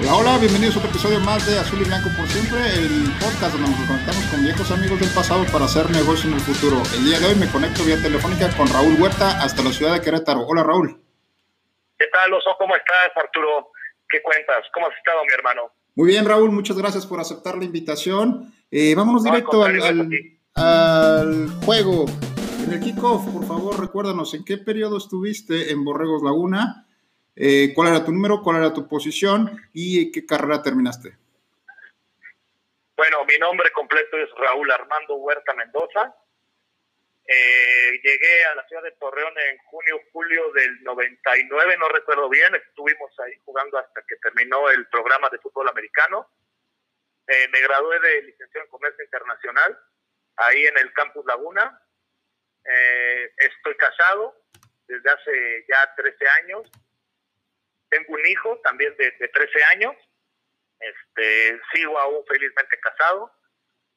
Hola, hola, bienvenidos a otro episodio más de Azul y Blanco por siempre, el podcast donde nos conectamos con viejos amigos del pasado para hacer negocio en el futuro. El día de hoy me conecto vía telefónica con Raúl Huerta hasta la ciudad de Querétaro. Hola Raúl. ¿Qué tal, Oso? ¿Cómo estás, Arturo? ¿Qué cuentas? ¿Cómo has estado, mi hermano? Muy bien, Raúl, muchas gracias por aceptar la invitación. Eh, vámonos directo al, al, al juego. En el kickoff, por favor, recuérdanos en qué periodo estuviste en Borregos Laguna eh, cuál era tu número, cuál era tu posición y qué carrera terminaste. Bueno, mi nombre completo es Raúl Armando Huerta Mendoza. Eh, llegué a la ciudad de Torreón en junio, julio del 99, no recuerdo bien, estuvimos ahí jugando hasta que terminó el programa de fútbol americano. Eh, me gradué de licenciado en Comercio Internacional, ahí en el Campus Laguna. Estoy casado desde hace ya 13 años tengo un hijo también de, de 13 años. Este, sigo aún felizmente casado.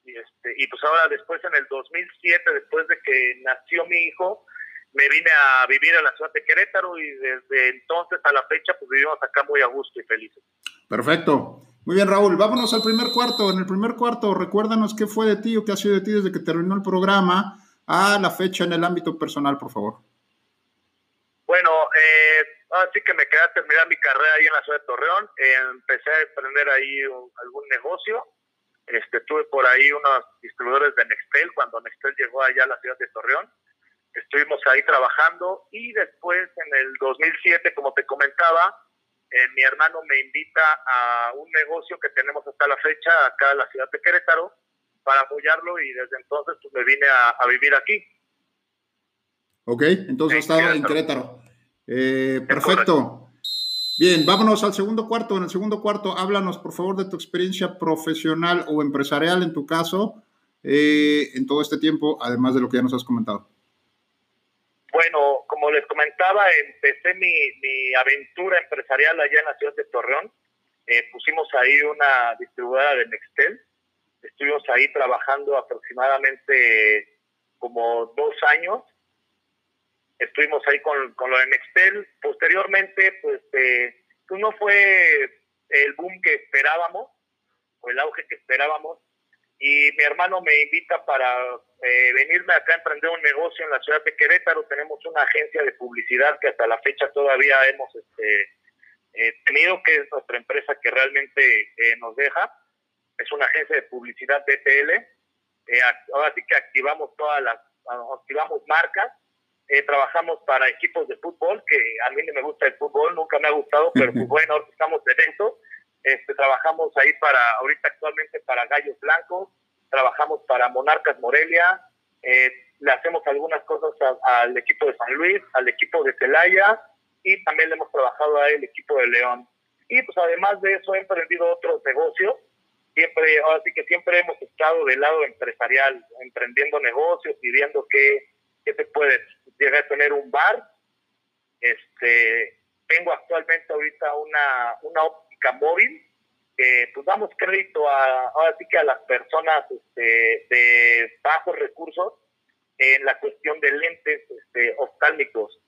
Y, este, y pues ahora después en el 2007, después de que nació mi hijo, me vine a vivir a la ciudad de Querétaro y desde entonces a la fecha pues vivimos acá muy a gusto y felices. Perfecto. Muy bien, Raúl. Vámonos al primer cuarto. En el primer cuarto, recuérdanos qué fue de ti o qué ha sido de ti desde que terminó el programa a la fecha en el ámbito personal, por favor. Bueno, eh, así que me quedé a terminar mi carrera ahí en la ciudad de Torreón. Eh, empecé a emprender ahí un, algún negocio. Este, tuve por ahí unos distribuidores de Nextel cuando Nextel llegó allá a la ciudad de Torreón. Estuvimos ahí trabajando y después en el 2007, como te comentaba, eh, mi hermano me invita a un negocio que tenemos hasta la fecha acá en la ciudad de Querétaro para apoyarlo y desde entonces pues, me vine a, a vivir aquí. Ok, entonces estaba en Querétaro. Eh, perfecto. Bien, vámonos al segundo cuarto. En el segundo cuarto, háblanos por favor de tu experiencia profesional o empresarial en tu caso eh, en todo este tiempo, además de lo que ya nos has comentado. Bueno, como les comentaba, empecé mi, mi aventura empresarial allá en la ciudad de Torreón. Eh, pusimos ahí una distribuidora de Nextel. Estuvimos ahí trabajando aproximadamente como dos años estuvimos ahí con, con lo de Nextel. Posteriormente, pues, eh, pues no fue el boom que esperábamos, o el auge que esperábamos, y mi hermano me invita para eh, venirme acá a emprender un negocio en la ciudad de Querétaro. Tenemos una agencia de publicidad que hasta la fecha todavía hemos este, eh, tenido, que es nuestra empresa que realmente eh, nos deja. Es una agencia de publicidad DTL. Eh, ahora sí que activamos todas las, activamos marcas eh, trabajamos para equipos de fútbol, que a mí no me gusta el fútbol, nunca me ha gustado, pero pues bueno, ahora estamos dentro. Este, trabajamos ahí para, ahorita actualmente para Gallos Blancos, trabajamos para Monarcas Morelia, eh, le hacemos algunas cosas a, al equipo de San Luis, al equipo de Celaya y también le hemos trabajado al equipo de León. Y pues además de eso he emprendido otros negocios, siempre, ahora sí que siempre hemos estado del lado empresarial, emprendiendo negocios y viendo qué, qué se puede llegué a tener un bar. Este, tengo actualmente ahorita una, una óptica móvil que pues damos crédito a, ahora que a las personas este, de bajos recursos en la cuestión de lentes este, oftálmicos.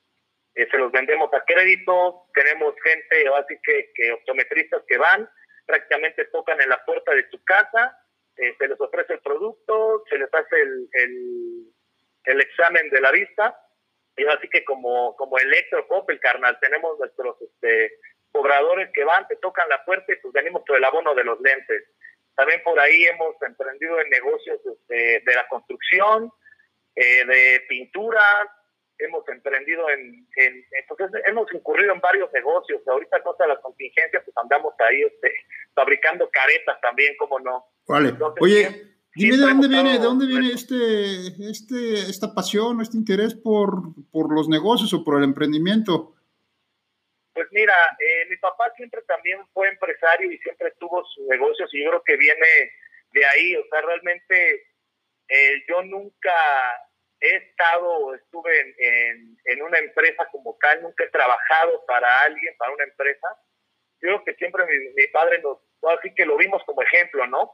Eh, se los vendemos a crédito, tenemos gente, así que, que optometristas que van, prácticamente tocan en la puerta de su casa, eh, se les ofrece el producto, se les hace el, el examen de la vista y así que como, como Electro el carnal, tenemos nuestros este, cobradores que van, te tocan la puerta y pues venimos por el abono de los lentes. También por ahí hemos emprendido en negocios este, de la construcción, eh, de pintura, hemos emprendido en, en entonces hemos incurrido en varios negocios. Ahorita cosa de la contingencia, pues andamos ahí este, fabricando caretas también, como no. Vale. Entonces, Oye, Dime de dónde viene, de dónde viene este, este, esta pasión, este interés por, por los negocios o por el emprendimiento. Pues mira, eh, mi papá siempre también fue empresario y siempre tuvo sus negocios y yo creo que viene de ahí, o sea, realmente eh, yo nunca he estado, estuve en, en, una empresa como tal, nunca he trabajado para alguien, para una empresa. Yo creo que siempre mi, padre nos, así que lo vimos como ejemplo, ¿no?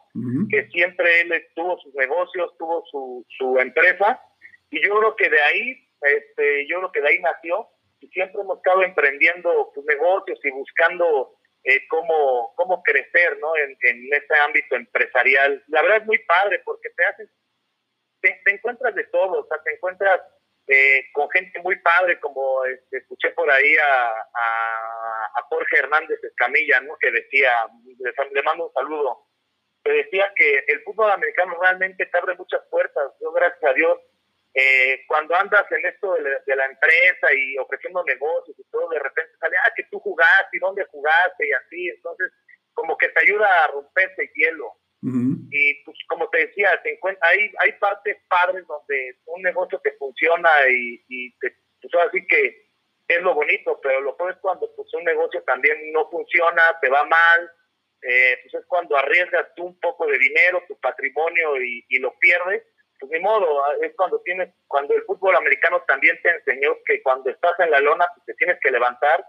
Que siempre él tuvo sus negocios, tuvo su, su empresa y yo creo que de ahí, este, yo creo que de ahí nació y siempre hemos estado emprendiendo sus negocios y buscando eh, cómo, cómo crecer ¿no? en, en ese ámbito empresarial. La verdad es muy padre porque te haces, te, encuentras de todo, o sea, te encuentras eh, con gente muy padre, como este, escuché por ahí a, a, Jorge Hernández Escamilla, ¿no? que decía, le, mando un saludo, que decía que el fútbol americano realmente te abre muchas puertas. Yo, gracias a Dios, eh, cuando andas en esto de la, empresa y ofreciendo negocios y todo, de repente sale, ah, que tú jugaste y dónde jugaste y así, entonces como que te ayuda a romper ese hielo. Y pues como te decía, te hay, hay partes padres donde un negocio te funciona y, y te, pues así que es lo bonito, pero lo peor es cuando pues, un negocio también no funciona, te va mal, eh, pues es cuando arriesgas tú un poco de dinero, tu patrimonio y, y lo pierdes pues ni modo, ah, es cuando tienes, cuando el fútbol americano también te enseñó que cuando estás en la lona pues te tienes que levantar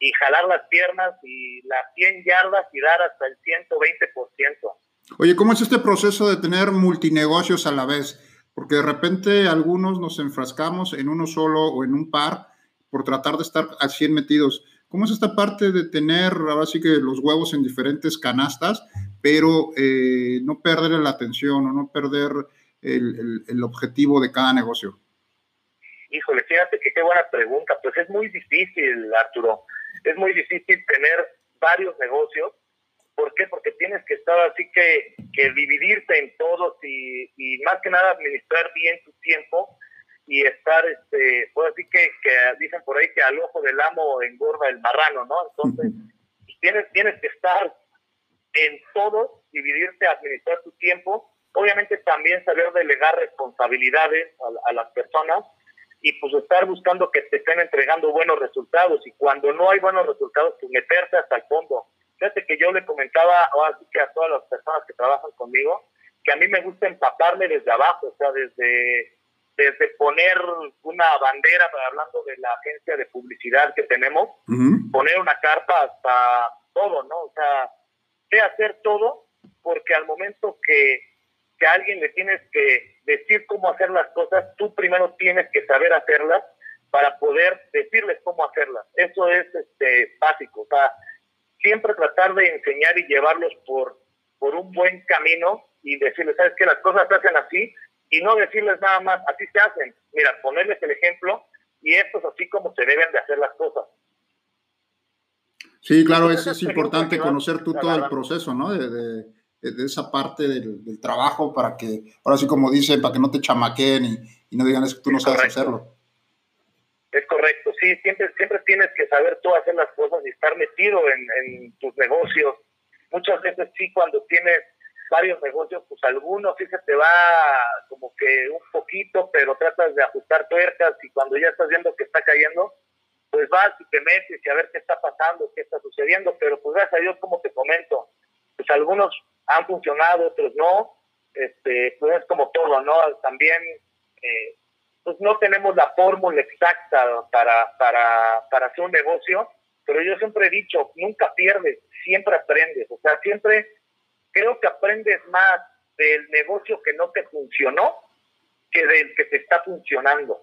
y jalar las piernas y las 100 yardas y dar hasta el 120%. Oye, ¿cómo es este proceso de tener multinegocios a la vez? Porque de repente algunos nos enfrascamos en uno solo o en un par por tratar de estar al 100 metidos. ¿Cómo es esta parte de tener ahora sí que los huevos en diferentes canastas, pero eh, no perder la atención o no perder el, el, objetivo de cada negocio? Híjole, fíjate que qué buena pregunta. Pues es muy difícil, Arturo. Es muy difícil tener varios negocios. ¿Por qué? Porque tienes que estar así que, que dividirte en todos y, y, más que nada administrar bien tu tiempo y estar, este, pues así que, que dicen por ahí que al ojo del amo engorda el marrano, ¿no? Entonces, tienes, tienes que estar en todos, dividirte, administrar tu tiempo Obviamente también saber delegar responsabilidades a, las personas y pues estar buscando que te estén entregando buenos resultados y cuando no hay buenos resultados, pues meterse hasta el fondo. Fíjate que yo le comentaba así que a todas las personas que trabajan conmigo que a mí me gusta empaparme desde abajo, o sea, desde, desde poner una bandera, hablando de la agencia de publicidad que tenemos, poner una carpa hasta todo, ¿no? O sea, sé hacer todo porque al momento que que a alguien le tienes que decir cómo hacer las cosas, tú primero tienes que saber hacerlas para poder decirles cómo hacerlas. Eso es este, básico. O sea, siempre tratar de enseñar y llevarlos por, por un buen camino y decirles, sabes que las cosas se hacen así y no decirles nada más, así se hacen. Mira, ponerles el ejemplo y esto es así como se deben de hacer las cosas. Sí, claro, eso es importante conocer tú todo el proceso, ¿no? de de esa parte del, trabajo para que, ahora sí como dicen, para que no te chamaquen y, no digan es que tú no sabes hacerlo. Es correcto, sí, siempre, siempre tienes que saber tú hacer las cosas y estar metido en, tus negocios. Muchas veces sí, cuando tienes varios negocios, pues algunos sí se te va como que un poquito, pero tratas de ajustar tuercas y cuando ya estás viendo que está cayendo, pues vas y te metes y a ver qué está pasando, qué está sucediendo, pero pues gracias a Dios, como te comento, pues algunos han funcionado, otros no. Este, pues es como todo, ¿no? También, eh, pues no tenemos la fórmula exacta para, para, para hacer un negocio, pero yo siempre he dicho, nunca pierdes, siempre aprendes. O sea, siempre creo que aprendes más del negocio que no te funcionó que del que te está funcionando.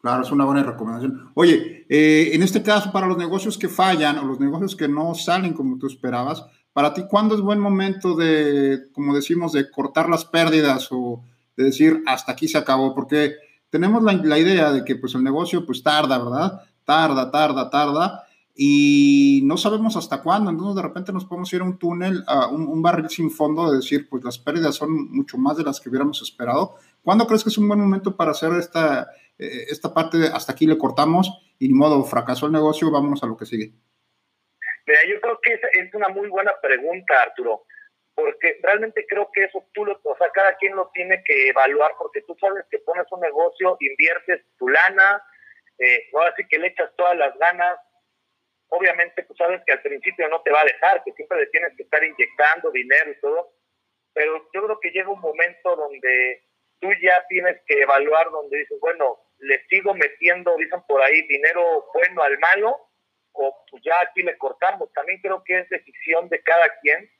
Claro, es una buena recomendación. Oye, eh, en este caso, para los negocios que fallan o los negocios que no salen como tú esperabas, para ti, ¿cuándo es buen momento de, como decimos, de cortar las pérdidas o de decir hasta aquí se acabó? Porque tenemos la, la idea de que pues el negocio pues tarda, ¿verdad? Tarda, tarda, tarda y no sabemos hasta cuándo. Entonces, de repente nos podemos ir a un túnel, a un, barril sin fondo, de decir, pues las pérdidas son mucho más de las que hubiéramos esperado. ¿Cuándo crees que es un buen momento para hacer esta, eh, esta parte de hasta aquí le cortamos y ni modo, fracasó el negocio, vámonos a lo que sigue? Mira, yo creo que es, una muy buena pregunta, Arturo, porque realmente creo que eso tú lo, o sea, cada quien lo tiene que evaluar, porque tú sabes que pones un negocio, inviertes tu lana, eh, ahora sí que le echas todas las ganas, obviamente tú sabes que al principio no te va a dejar, que siempre le tienes que estar inyectando dinero y todo, pero yo creo que llega un momento donde tú ya tienes que evaluar, donde dices, bueno, le sigo metiendo, dicen por ahí, dinero bueno al malo, o pues ya aquí le cortamos. También creo que es decisión de cada quien.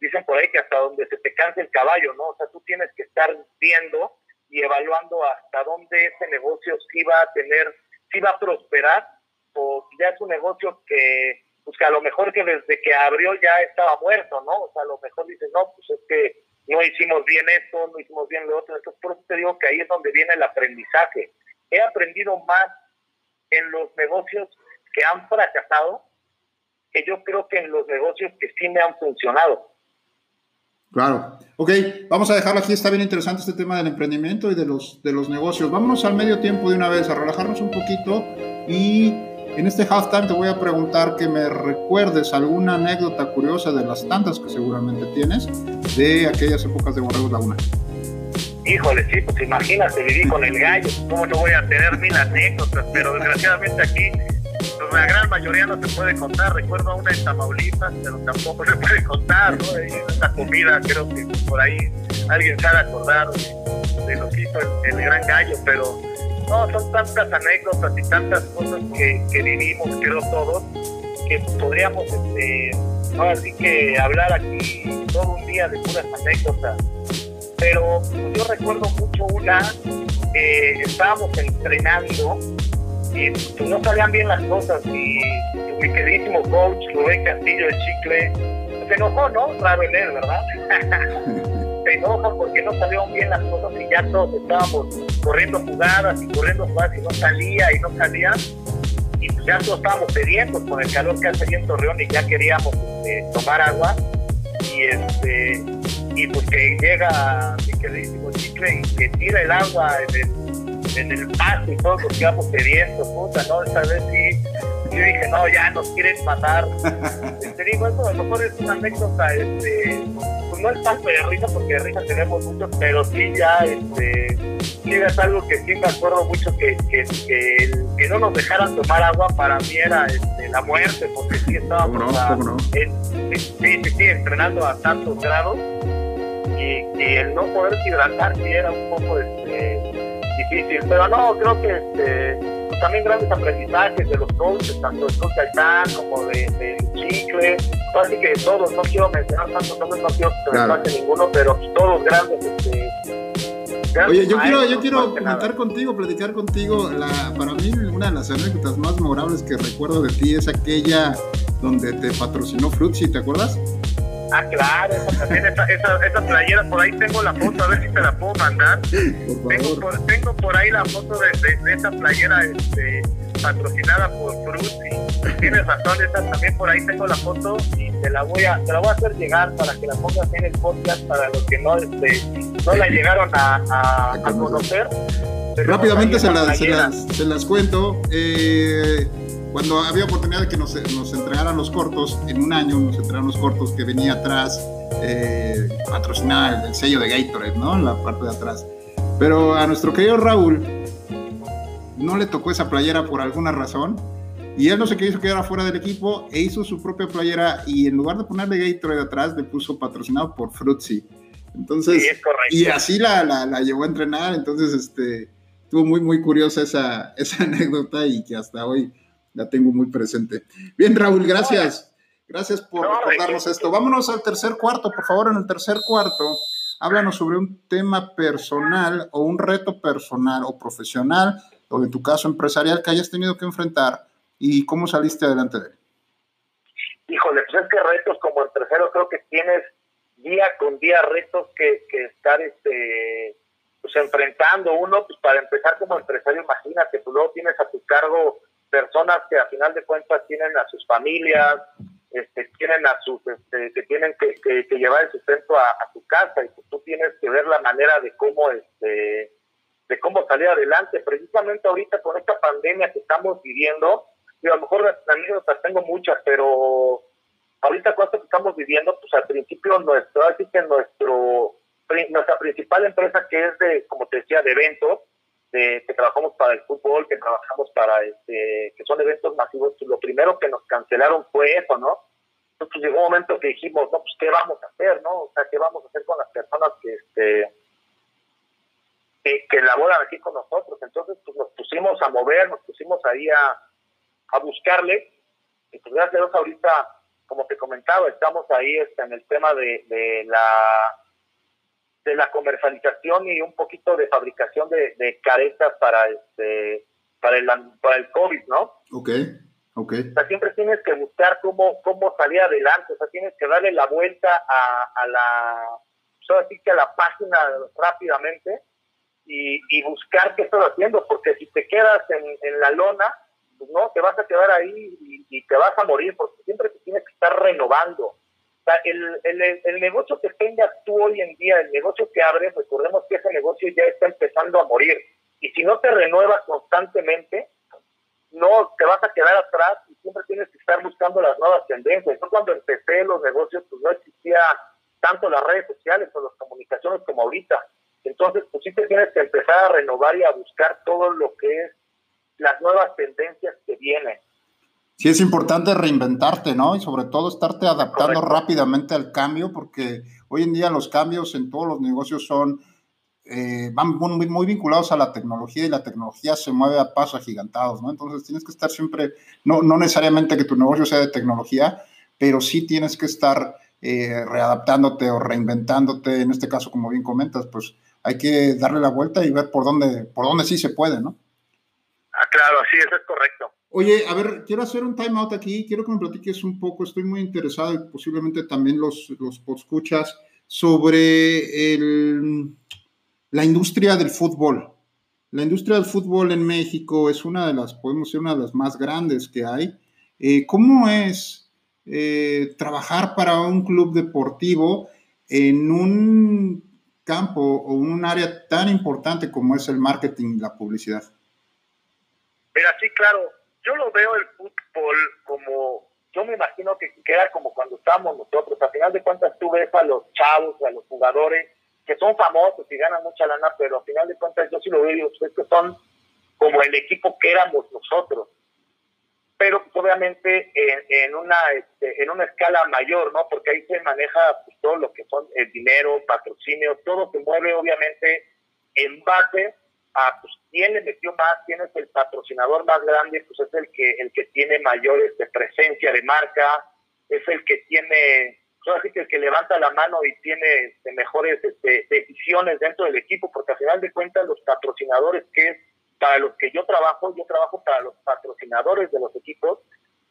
Dicen por ahí que hasta donde se te canse el caballo, ¿no? O sea, tú tienes que estar viendo y evaluando hasta dónde ese negocio sí va a tener, sí va a prosperar, o ya es un negocio que, pues que a lo mejor que desde que abrió ya estaba muerto, ¿no? O sea, a lo mejor dices, no, pues es que no hicimos bien esto, no hicimos bien lo otro. Entonces, por eso te digo que ahí es donde viene el aprendizaje. He aprendido más en los negocios que han fracasado que yo creo que en los negocios que sí me han funcionado. Claro. Ok, vamos a dejarlo aquí. Está bien interesante este tema del emprendimiento y de los, de los negocios. Vámonos al medio tiempo de una vez, a relajarnos un poquito. Y en este halftime te voy a preguntar que me recuerdes alguna anécdota curiosa de las tantas que seguramente tienes de aquellas épocas de Borregos Laguna. Híjole, sí, pues imagínate, viví con el gallo. ¿Cómo no voy a tener mil anécdotas? Pero desgraciadamente aquí pues la gran mayoría no se puede contar. Recuerdo a una en Tamaulipas, pero tampoco se puede contar, ¿no? Esa comida, creo que por ahí alguien sabe acordar de, lo que hizo el, gran gallo, pero no, son tantas anécdotas y tantas cosas que, que vivimos, creo todos, que podríamos, este, así que hablar aquí todo un día de puras anécdotas. Pero yo recuerdo mucho una que estábamos entrenando y pues, no salían bien las cosas y mi queridísimo coach Rubén Castillo de Chicle se enojó, ¿no? Raro en él, ¿verdad? se enoja porque no salieron bien las cosas y ya todos estábamos corriendo jugadas y corriendo jugadas y no salía y no salía y pues ya todos estábamos sedientos con el calor que hace en Torreón y ya queríamos este, tomar agua y este y pues que llega mi queridísimo Chicle y que tira el agua en el en el paso y todos nos quedamos sedientos, puta, ¿no? Esta vez sí, yo dije, no, ya nos quieren matar. Te digo, eso a lo mejor es una anécdota, este, pues no es tanto de risa, porque de risa tenemos mucho, pero sí ya, este, sí es algo que sí me acuerdo mucho que, que, que, que no nos dejaran tomar agua para mí era este, la muerte, porque sí estábamos no, sí, sí, sí, entrenando a tantos grados y, y el no poder hidratar sí era un poco este, difícil, pero no, creo que este, también grandes aprendizajes de los coaches, tanto de coach Altán como de, de Chicle, así que todos, no quiero mencionar tantos nombres, no quiero que me pase ninguno, pero todos grandes, este, Oye, yo quiero, yo quiero comentar contigo, platicar contigo. La, para mí, una de las anécdotas más memorables que recuerdo de ti es aquella donde te patrocinó Fruitsy, ¿te acuerdas? Ah, claro, también, esa, esa, esa, playera, por ahí tengo la foto, a ver si te la puedo mandar. Tengo por, tengo por ahí la foto de, de, esa playera este, patrocinada por Fruity. Tienes razón, esa también por ahí tengo la foto y te la voy a, te la voy a hacer llegar para que la pongas en el podcast para los que no, este, no la llegaron a, a, conocer. Rápidamente se las, se las, se, las, cuento. Eh, cuando había oportunidad de que nos, nos, entregaran los cortos, en un año nos entregaron los cortos que venía atrás, eh, patrocinada el, sello de Gatorade, ¿no? En la parte de atrás. Pero a nuestro querido Raúl no le tocó esa playera por alguna razón. Y él no se quiso quedar fuera del equipo e hizo su propia playera y en lugar de ponerle Gatorade atrás, le puso patrocinado por Fruitsy. Entonces, y así la, la, la, llevó a entrenar. Entonces, este, estuvo muy, muy curiosa esa, esa anécdota y que hasta hoy la tengo muy presente. Bien, Raúl, gracias. Gracias por recordarnos esto. Vámonos al tercer cuarto, por favor. En el tercer cuarto, háblanos sobre un tema personal o un reto personal o profesional, o en tu caso empresarial, que hayas tenido que enfrentar y cómo saliste adelante de él. Híjole, pues es que retos como empresario creo que tienes día con día retos que, que estar este, pues enfrentando. Uno, pues para empezar como empresario, imagínate, pues luego tienes a tu cargo personas que a final de cuentas tienen a sus familias, este, tienen a sus, este, que tienen que, que, llevar el sustento a, su casa y tú tienes que ver la manera de cómo, este, de cómo salir adelante. Precisamente ahorita con esta pandemia que estamos viviendo, yo a lo mejor anécdotas tengo muchas, pero ahorita con esto que estamos viviendo, pues al principio nuestro, así que nuestro, nuestra principal empresa que es de, como te decía, de eventos, que trabajamos para el fútbol, que trabajamos para, este, que son eventos masivos, pues lo primero que nos cancelaron fue eso, ¿no? Entonces llegó un momento que dijimos, no, pues qué vamos a hacer, ¿no? O sea, qué vamos a hacer con las personas que, este, que, que laboran aquí con nosotros. Entonces, pues nos pusimos a mover, nos pusimos ahí a, a buscarle. Y pues gracias a Dios ahorita, como te comentaba, estamos ahí este, en el tema de, de la de la comercialización y un poquito de fabricación de, de caretas para este para el para el COVID, ¿no? Ok, ok. O sea, siempre tienes que buscar cómo, cómo salir adelante, o sea, tienes que darle la vuelta a, a la, pues así que a la página rápidamente y, y, buscar qué estás haciendo, porque si te quedas en, en la lona, pues no, te vas a quedar ahí y, y, te vas a morir, porque siempre te tienes que estar renovando el, el, el, negocio que tengas tú hoy en día, el negocio que abres, recordemos que ese negocio ya está empezando a morir. Y si no te renuevas constantemente, no te vas a quedar atrás y siempre tienes que estar buscando las nuevas tendencias. Yo cuando empecé los negocios, pues no existía tanto las redes sociales o las comunicaciones como ahorita. Entonces, pues sí te tienes que empezar a renovar y a buscar todo lo que es las nuevas tendencias que vienen sí es importante reinventarte, ¿no? Y sobre todo estarte adaptando rápidamente al cambio, porque hoy en día los cambios en todos los negocios son, eh, van muy, muy, vinculados a la tecnología y la tecnología se mueve a pasos agigantados, ¿no? Entonces tienes que estar siempre, no, no necesariamente que tu negocio sea de tecnología, pero sí tienes que estar eh, readaptándote o reinventándote, en este caso, como bien comentas, pues hay que darle la vuelta y ver por dónde, por dónde sí se puede, ¿no? Ah, claro, sí, eso es correcto. Oye, a ver, quiero hacer un time out aquí, quiero que me platiques un poco, estoy muy interesado y posiblemente también los, los escuchas sobre la industria del fútbol. La industria del fútbol en México es una de las, podemos decir, una de las más grandes que hay. Eh, ¿Cómo es eh, trabajar para un club deportivo en un campo o un área tan importante como es el marketing y la publicidad? Mira, sí, claro, yo lo veo el fútbol como, yo me imagino que queda como cuando estábamos nosotros. A final de cuentas tú ves a los chavos, a los jugadores que son famosos y ganan mucha lana, pero a final de cuentas yo sí lo veo que son como el equipo que éramos nosotros. Pero pues, obviamente en, en una este, en una escala mayor, ¿no? Porque ahí se maneja pues, todo lo que son el dinero, patrocinio, todo se mueve obviamente en base a pues, quién le metió más, quién es el patrocinador más grande, pues es el que, el que tiene mayor este, presencia de marca, es el que tiene, pues así el que levanta la mano y tiene este, mejores este, decisiones dentro del equipo, porque al final de cuentas los patrocinadores que es para los que yo trabajo, yo trabajo para los patrocinadores de los equipos,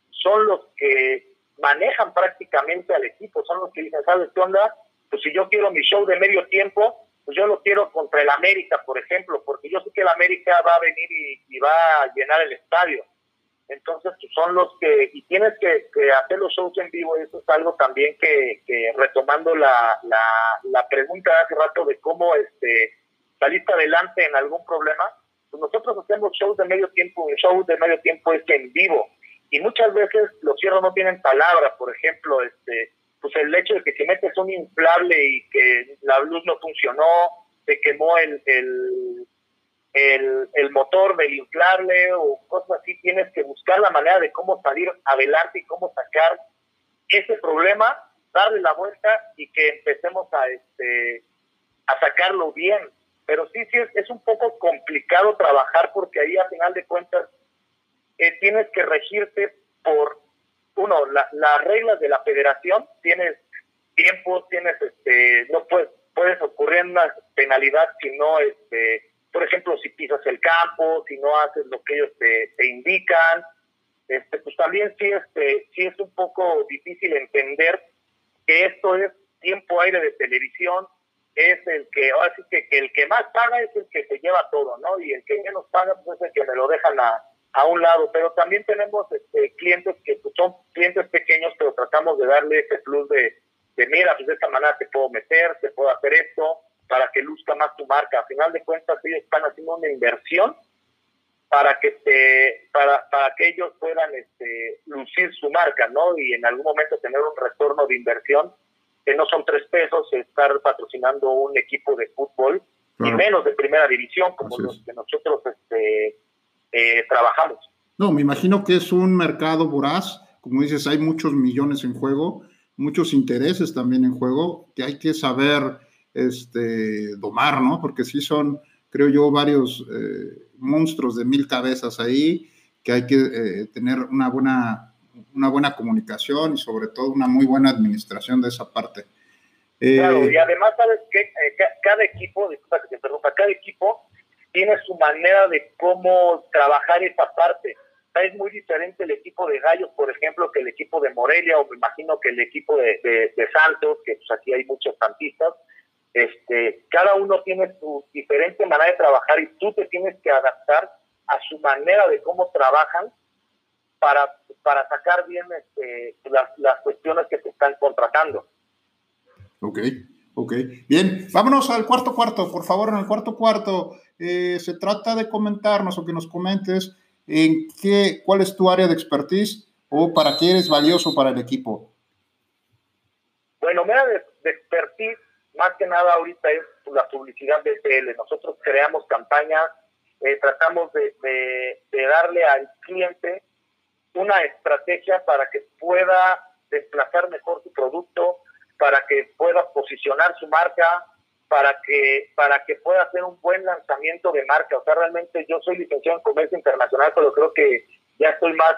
son los que manejan prácticamente al equipo, son los que dicen, ¿sabes qué onda? Pues si yo quiero mi show de medio tiempo, yo lo quiero contra el América, por ejemplo, porque yo sé que el América va a venir y, va a llenar el estadio. Entonces, pues son los que, y tienes que, hacer los shows en vivo, eso es algo también que, retomando la, pregunta hace rato de cómo este, saliste adelante en algún problema, pues nosotros hacemos shows de medio tiempo, un show de medio tiempo es en vivo, y muchas veces los cierros no tienen palabra, por ejemplo, este, pues el hecho de que si metes un inflable y que la luz no funcionó, se quemó el, el, el, motor del inflable o cosas así, tienes que buscar la manera de cómo salir adelante y cómo sacar ese problema, darle la vuelta y que empecemos a, este, a sacarlo bien. Pero sí, sí, es, un poco complicado trabajar porque ahí a final de cuentas eh, tienes que regirte por uno, las reglas de la federación, tienes tiempo, tienes, este, no puedes, puedes ocurrir una penalidad si no, este, por ejemplo, si pisas el campo, si no haces lo que ellos te, indican, este, pues también sí, este, sí es un poco difícil entender que esto es tiempo aire de televisión, es el que, ahora que, que el que más paga es el que se lleva todo, ¿no? Y el que menos paga, pues es el que me lo dejan a, a un lado, pero también tenemos este, clientes que pues, son clientes pequeños, pero tratamos de darle ese plus de, de, mira, pues de esta manera te puedo meter, te puedo hacer esto, para que luzca más tu marca. A final de cuentas, ellos están haciendo una inversión para que te, para, para que ellos puedan este, lucir su marca, ¿no? Y en algún momento tener un retorno de inversión, que no son tres pesos, estar patrocinando un equipo de fútbol, y menos de primera división como los que nosotros este, eh, trabajamos. No, me imagino que es un mercado voraz, como dices, hay muchos millones en juego, muchos intereses también en juego, que hay que saber este, domar, ¿no? Porque sí son, creo yo, varios eh, monstruos de mil cabezas ahí, que hay que eh, tener una buena, una buena comunicación y sobre todo una muy buena administración de esa parte. claro, y además, ¿sabes que cada equipo, disculpa que te interrumpa, cada equipo tiene su manera de cómo trabajar esa parte. es muy diferente el equipo de Gallos, por ejemplo, que el equipo de Morelia, o me imagino que el equipo de, de, Santos, que pues aquí hay muchos santistas. Este, cada uno tiene su diferente manera de trabajar y tú te tienes que adaptar a su manera de cómo trabajan para, para sacar bien este, las, las cuestiones que te están contratando. Ok. Ok, bien, vámonos al cuarto cuarto, por favor, en el cuarto cuarto eh, se trata de comentarnos o que nos comentes en qué, cuál es tu área de expertise o para qué eres valioso para el equipo. Bueno, mi área de, expertise, más que nada ahorita es la publicidad de TL. Nosotros creamos campañas, eh, tratamos de, de darle al cliente una estrategia para que pueda desplazar mejor su producto, para que pueda posicionar su marca, para que, para que pueda hacer un buen lanzamiento de marca. O sea, realmente yo soy licenciado en comercio internacional, pero creo que ya estoy más,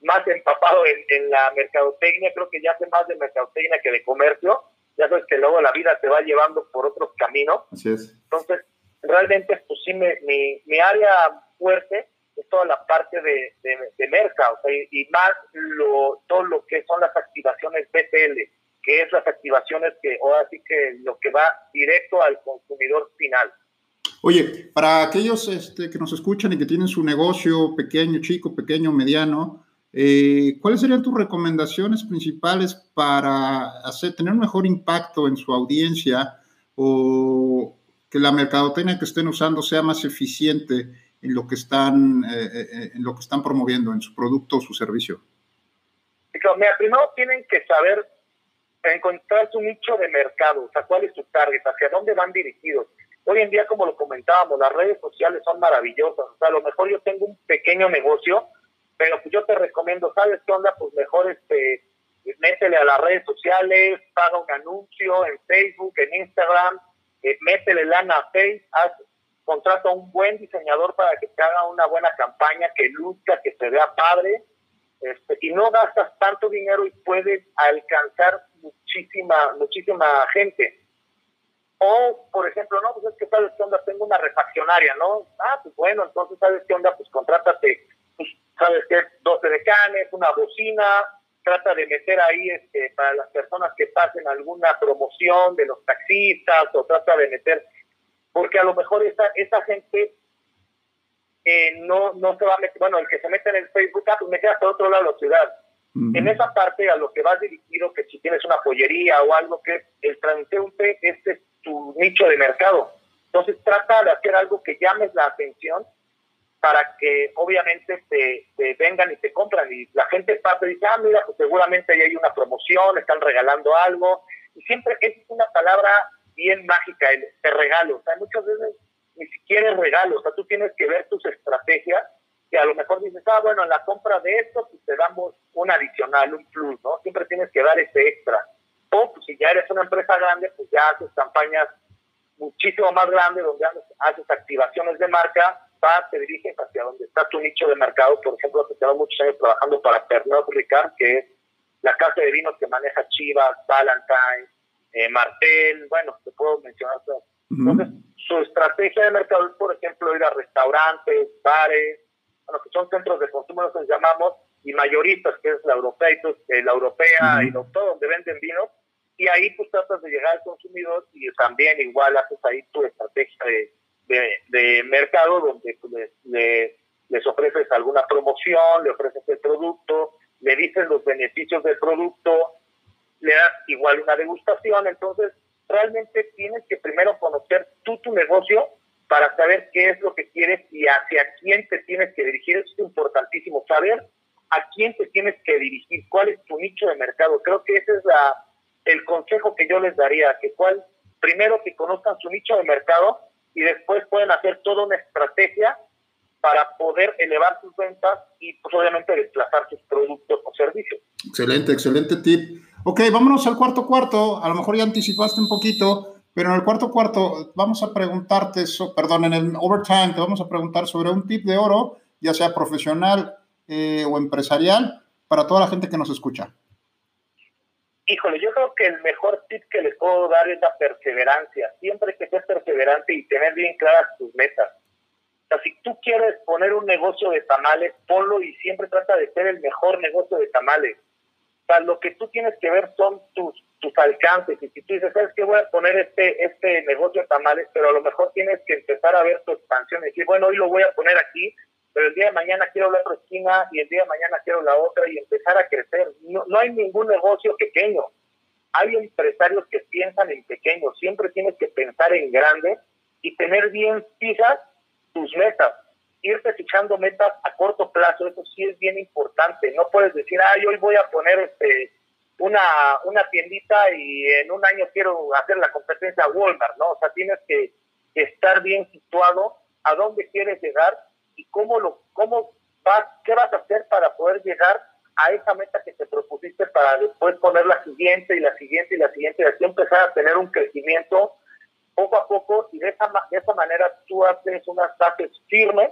más empapado en, la mercadotecnia, creo que ya sé más de mercadotecnia que de comercio. Ya sabes que luego la vida te va llevando por otros caminos. Así es. Entonces, realmente, pues sí, mi, mi área fuerte es toda la parte de, de, mercado, y, más lo, todo lo que son las activaciones BTL que es las activaciones que, o así que lo que va directo al consumidor final. Oye, para aquellos este, que nos escuchan y que tienen su negocio pequeño, chico, pequeño, mediano, eh, ¿cuáles serían tus recomendaciones principales para hacer, tener un mejor impacto en su audiencia o que la mercadotecnia que estén usando sea más eficiente en lo que están, eh, eh, en lo que están promoviendo, en su producto o su servicio? Mira, primero tienen que saber encontrar su nicho de mercado, o sea, cuál es su hacia dónde van dirigidos. Hoy en día, como lo comentábamos, las redes sociales son maravillosas, o sea, a lo mejor yo tengo un pequeño negocio, pero pues yo te recomiendo, ¿sabes qué onda? Pues mejor este, métele a las redes sociales, paga un anuncio en Facebook, en Instagram, eh, métele lana a Facebook, haz, contrata a un buen diseñador para que te haga una buena campaña, que luzca, que se vea padre, este, y no gastas tanto dinero y puedes alcanzar muchísima, muchísima gente. O, por ejemplo, no, pues es que sabes qué onda, tengo una refaccionaria, ¿no? Ah, pues bueno, entonces sabes qué onda, pues contrátate, pues, sabes qué, 12 decanes, una bocina, trata de meter ahí este, para las personas que pasen alguna promoción de los taxistas o trata de meter, porque a lo mejor esa, esa gente eh, no, no se va a meter, bueno, el que se mete en el Facebook, ah, pues me queda hasta otro lado de la ciudad. En esa parte a lo que vas dirigido, que si tienes una pollería o algo que el transeúnte, este es tu nicho de mercado. Entonces trata de hacer algo que llames la atención para que obviamente te, vengan y te compran. Y la gente pasa y dice, ah, mira, pues seguramente ahí hay una promoción, están regalando algo. Y siempre es una palabra bien mágica, el te regalo. O sea, muchas veces ni siquiera es regalo. O sea, tú tienes que ver tus estrategias que a lo mejor dices, ah, bueno, en la compra de esto, pues te damos un adicional, un plus, ¿no? Siempre tienes que dar ese extra. O pues, si ya eres una empresa grande, pues ya haces campañas muchísimo más grandes, donde haces activaciones de marca, vas, te diriges hacia donde está tu nicho de mercado. Por ejemplo, he tengo muchos años trabajando para Pernod Ricard, que es la casa de vinos que maneja Chivas, Valentine, eh, Martel, bueno, te puedo mencionar. Entonces, su estrategia de mercado es, por ejemplo, ir a restaurantes, bares, bueno, que son centros de consumo, nos llamamos, y mayoristas, que es la europea, y eh, la europea y todo, donde venden vino, y ahí pues tratas de llegar al consumidor y también igual haces ahí tu estrategia de, de, mercado donde pues, les, ofreces alguna promoción, le ofreces el producto, le dices los beneficios del producto, le das igual una degustación, entonces realmente tienes que primero conocer tú tu negocio para saber qué es lo que quieres y hacia quién te tienes que dirigir. es importantísimo, saber a quién te tienes que dirigir, cuál es tu nicho de mercado. Creo que ese es la, el consejo que yo les daría, que cuál, primero que conozcan su nicho de mercado y después pueden hacer toda una estrategia para poder elevar sus ventas y pues obviamente desplazar sus productos o servicios. Excelente, excelente tip. Ok, vámonos al cuarto cuarto. A lo mejor ya anticipaste un poquito, pero en el cuarto cuarto vamos a preguntarte, perdón, en el overtime te vamos a preguntar sobre un tip de oro, ya sea profesional eh, o empresarial, para toda la gente que nos escucha. Híjole, yo creo que el mejor tip que les puedo dar es la perseverancia. Siempre hay que ser perseverante y tener bien claras tus metas. O sea, si tú quieres poner un negocio de tamales, ponlo y siempre trata de ser el mejor negocio de tamales. O sea, lo que tú tienes que ver son tus alcances. Y si tú dices, ¿sabes qué? Voy a poner este, este negocio tamales, pero a lo mejor tienes que empezar a ver tu expansión y decir, bueno, hoy lo voy a poner aquí, pero el día de mañana quiero la otra esquina y el día de mañana quiero la otra y empezar a crecer. No, no hay ningún negocio pequeño. Hay empresarios que piensan en pequeño. Siempre tienes que pensar en grande y tener bien fijas tus metas, irte fichando metas a corto plazo, eso sí es bien importante. No puedes decir, ay, hoy voy a poner este una, una tiendita y en un año quiero hacer la competencia a Walmart, ¿no? O sea, tienes que estar bien situado a dónde quieres llegar y cómo lo, cómo vas, qué vas a hacer para poder llegar a esa meta que te propusiste para después poner la siguiente y la siguiente y la siguiente y así empezar a tener un crecimiento poco a poco y de esa, de esa manera tú haces unas bases firmes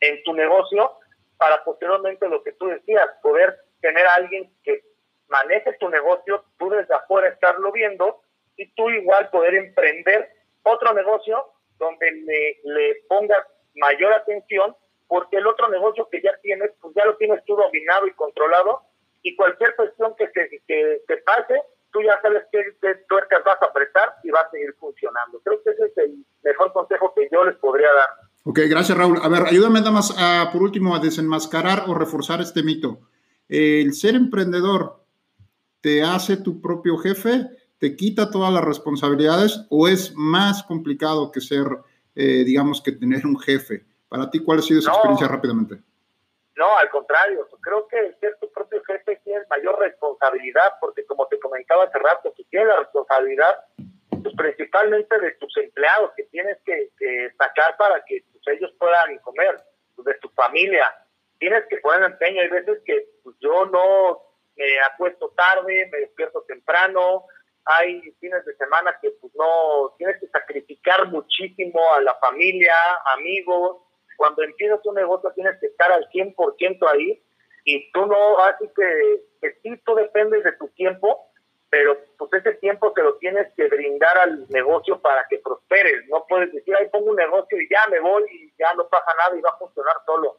en tu negocio para posteriormente lo que tú decías, poder tener a alguien que maneje tu negocio, tú desde afuera estarlo viendo y tú igual poder emprender otro negocio donde le, le pongas mayor atención porque el otro negocio que ya tienes, pues ya lo tienes tú dominado y controlado y cualquier cuestión que te, te pase, tú ya sabes qué, tuercas vas a apretar y va a seguir funcionando. Creo que ese es el mejor consejo que yo les podría dar. Ok, gracias Raúl. A ver, ayúdame nada más a, por último a desenmascarar o reforzar este mito. El ser emprendedor te hace tu propio jefe, te quita todas las responsabilidades o es más complicado que ser, eh, digamos, que tener un jefe. Para ti, ¿cuál ha sido esa experiencia rápidamente? No, al contrario, creo que ser tu propio jefe tiene mayor responsabilidad, porque como te comentaba hace rato, tú tienes la responsabilidad pues, principalmente de tus empleados que tienes que, sacar para que pues, ellos puedan comer, pues, de tu familia. Tienes que poner empeño. Hay veces que pues, yo no me acuesto tarde, me despierto temprano, hay fines de semana que pues no, tienes que sacrificar muchísimo a la familia, amigos, cuando empiezas un negocio tienes que estar al 100% ahí y tú no, así que, que sí, tú dependes de tu tiempo, pero pues ese tiempo te lo tienes que brindar al negocio para que prosperes. No puedes decir, ahí pongo un negocio y ya me voy y ya no pasa nada y va a funcionar solo.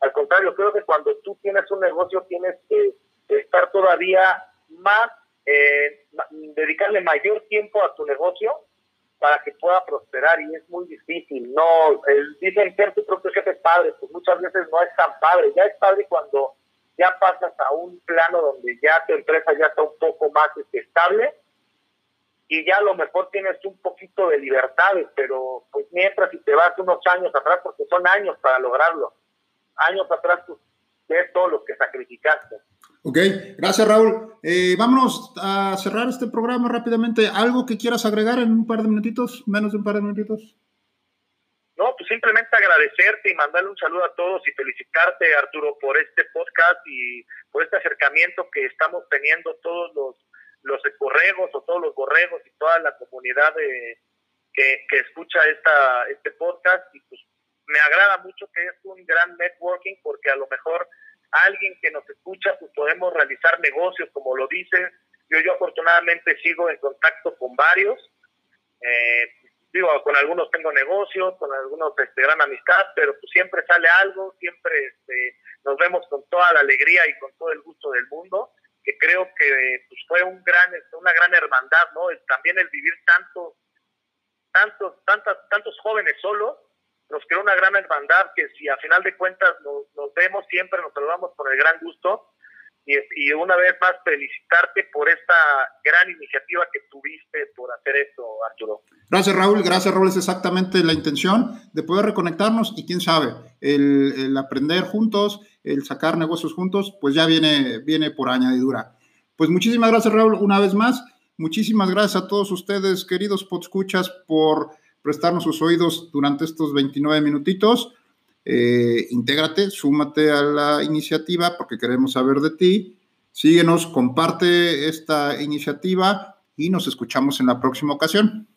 Al contrario, creo que cuando tú tienes un negocio tienes que estar todavía más, eh, dedicarle mayor tiempo a tu negocio para que pueda prosperar y es muy difícil. No, el, dicen ser tu propio jefe es padre, pues muchas veces no es tan padre. Ya es padre cuando ya pasas a un plano donde ya tu empresa ya está un poco más estable y ya a lo mejor tienes un poquito de libertades, pero pues mientras si te vas unos años atrás, porque son años para lograrlo, años atrás tú ves todo lo que sacrificaste. Ok, gracias Raúl. Eh, vámonos a cerrar este programa rápidamente. ¿Algo que quieras agregar en un par de minutitos, menos de un par de minutitos? No, pues simplemente agradecerte y mandarle un saludo a todos y felicitarte, Arturo, por este podcast y por este acercamiento que estamos teniendo todos los, los borregos o todos los borregos y toda la comunidad que, que escucha esta, este podcast. Y pues me agrada mucho que es un gran networking porque a lo mejor alguien que nos escucha, pues podemos realizar negocios, como lo dices. Yo, yo afortunadamente sigo en contacto con varios. Eh, digo, con algunos tengo negocios, con algunos este, gran amistad, pero pues siempre sale algo, siempre este, nos vemos con toda la alegría y con todo el gusto del mundo, que creo que pues, fue un gran, este, una gran hermandad, ¿no? También el vivir tantos, tantos, tantas, tantos jóvenes solos, nos creó una gran hermandad que si a final de cuentas nos, vemos siempre, nos saludamos con el gran gusto. Y, y, una vez más felicitarte por esta gran iniciativa que tuviste por hacer esto, Arturo. Gracias, Raúl. Gracias, Raúl. Es exactamente la intención de poder reconectarnos y quién sabe, el, el aprender juntos, el sacar negocios juntos, pues ya viene, viene por añadidura. Pues muchísimas gracias, Raúl, una vez más. Muchísimas gracias a todos ustedes, queridos podscuchas, por prestarnos sus oídos durante estos 29 minutitos. Eh, intégrate, súmate a la iniciativa porque queremos saber de ti. Síguenos, comparte esta iniciativa y nos escuchamos en la próxima ocasión.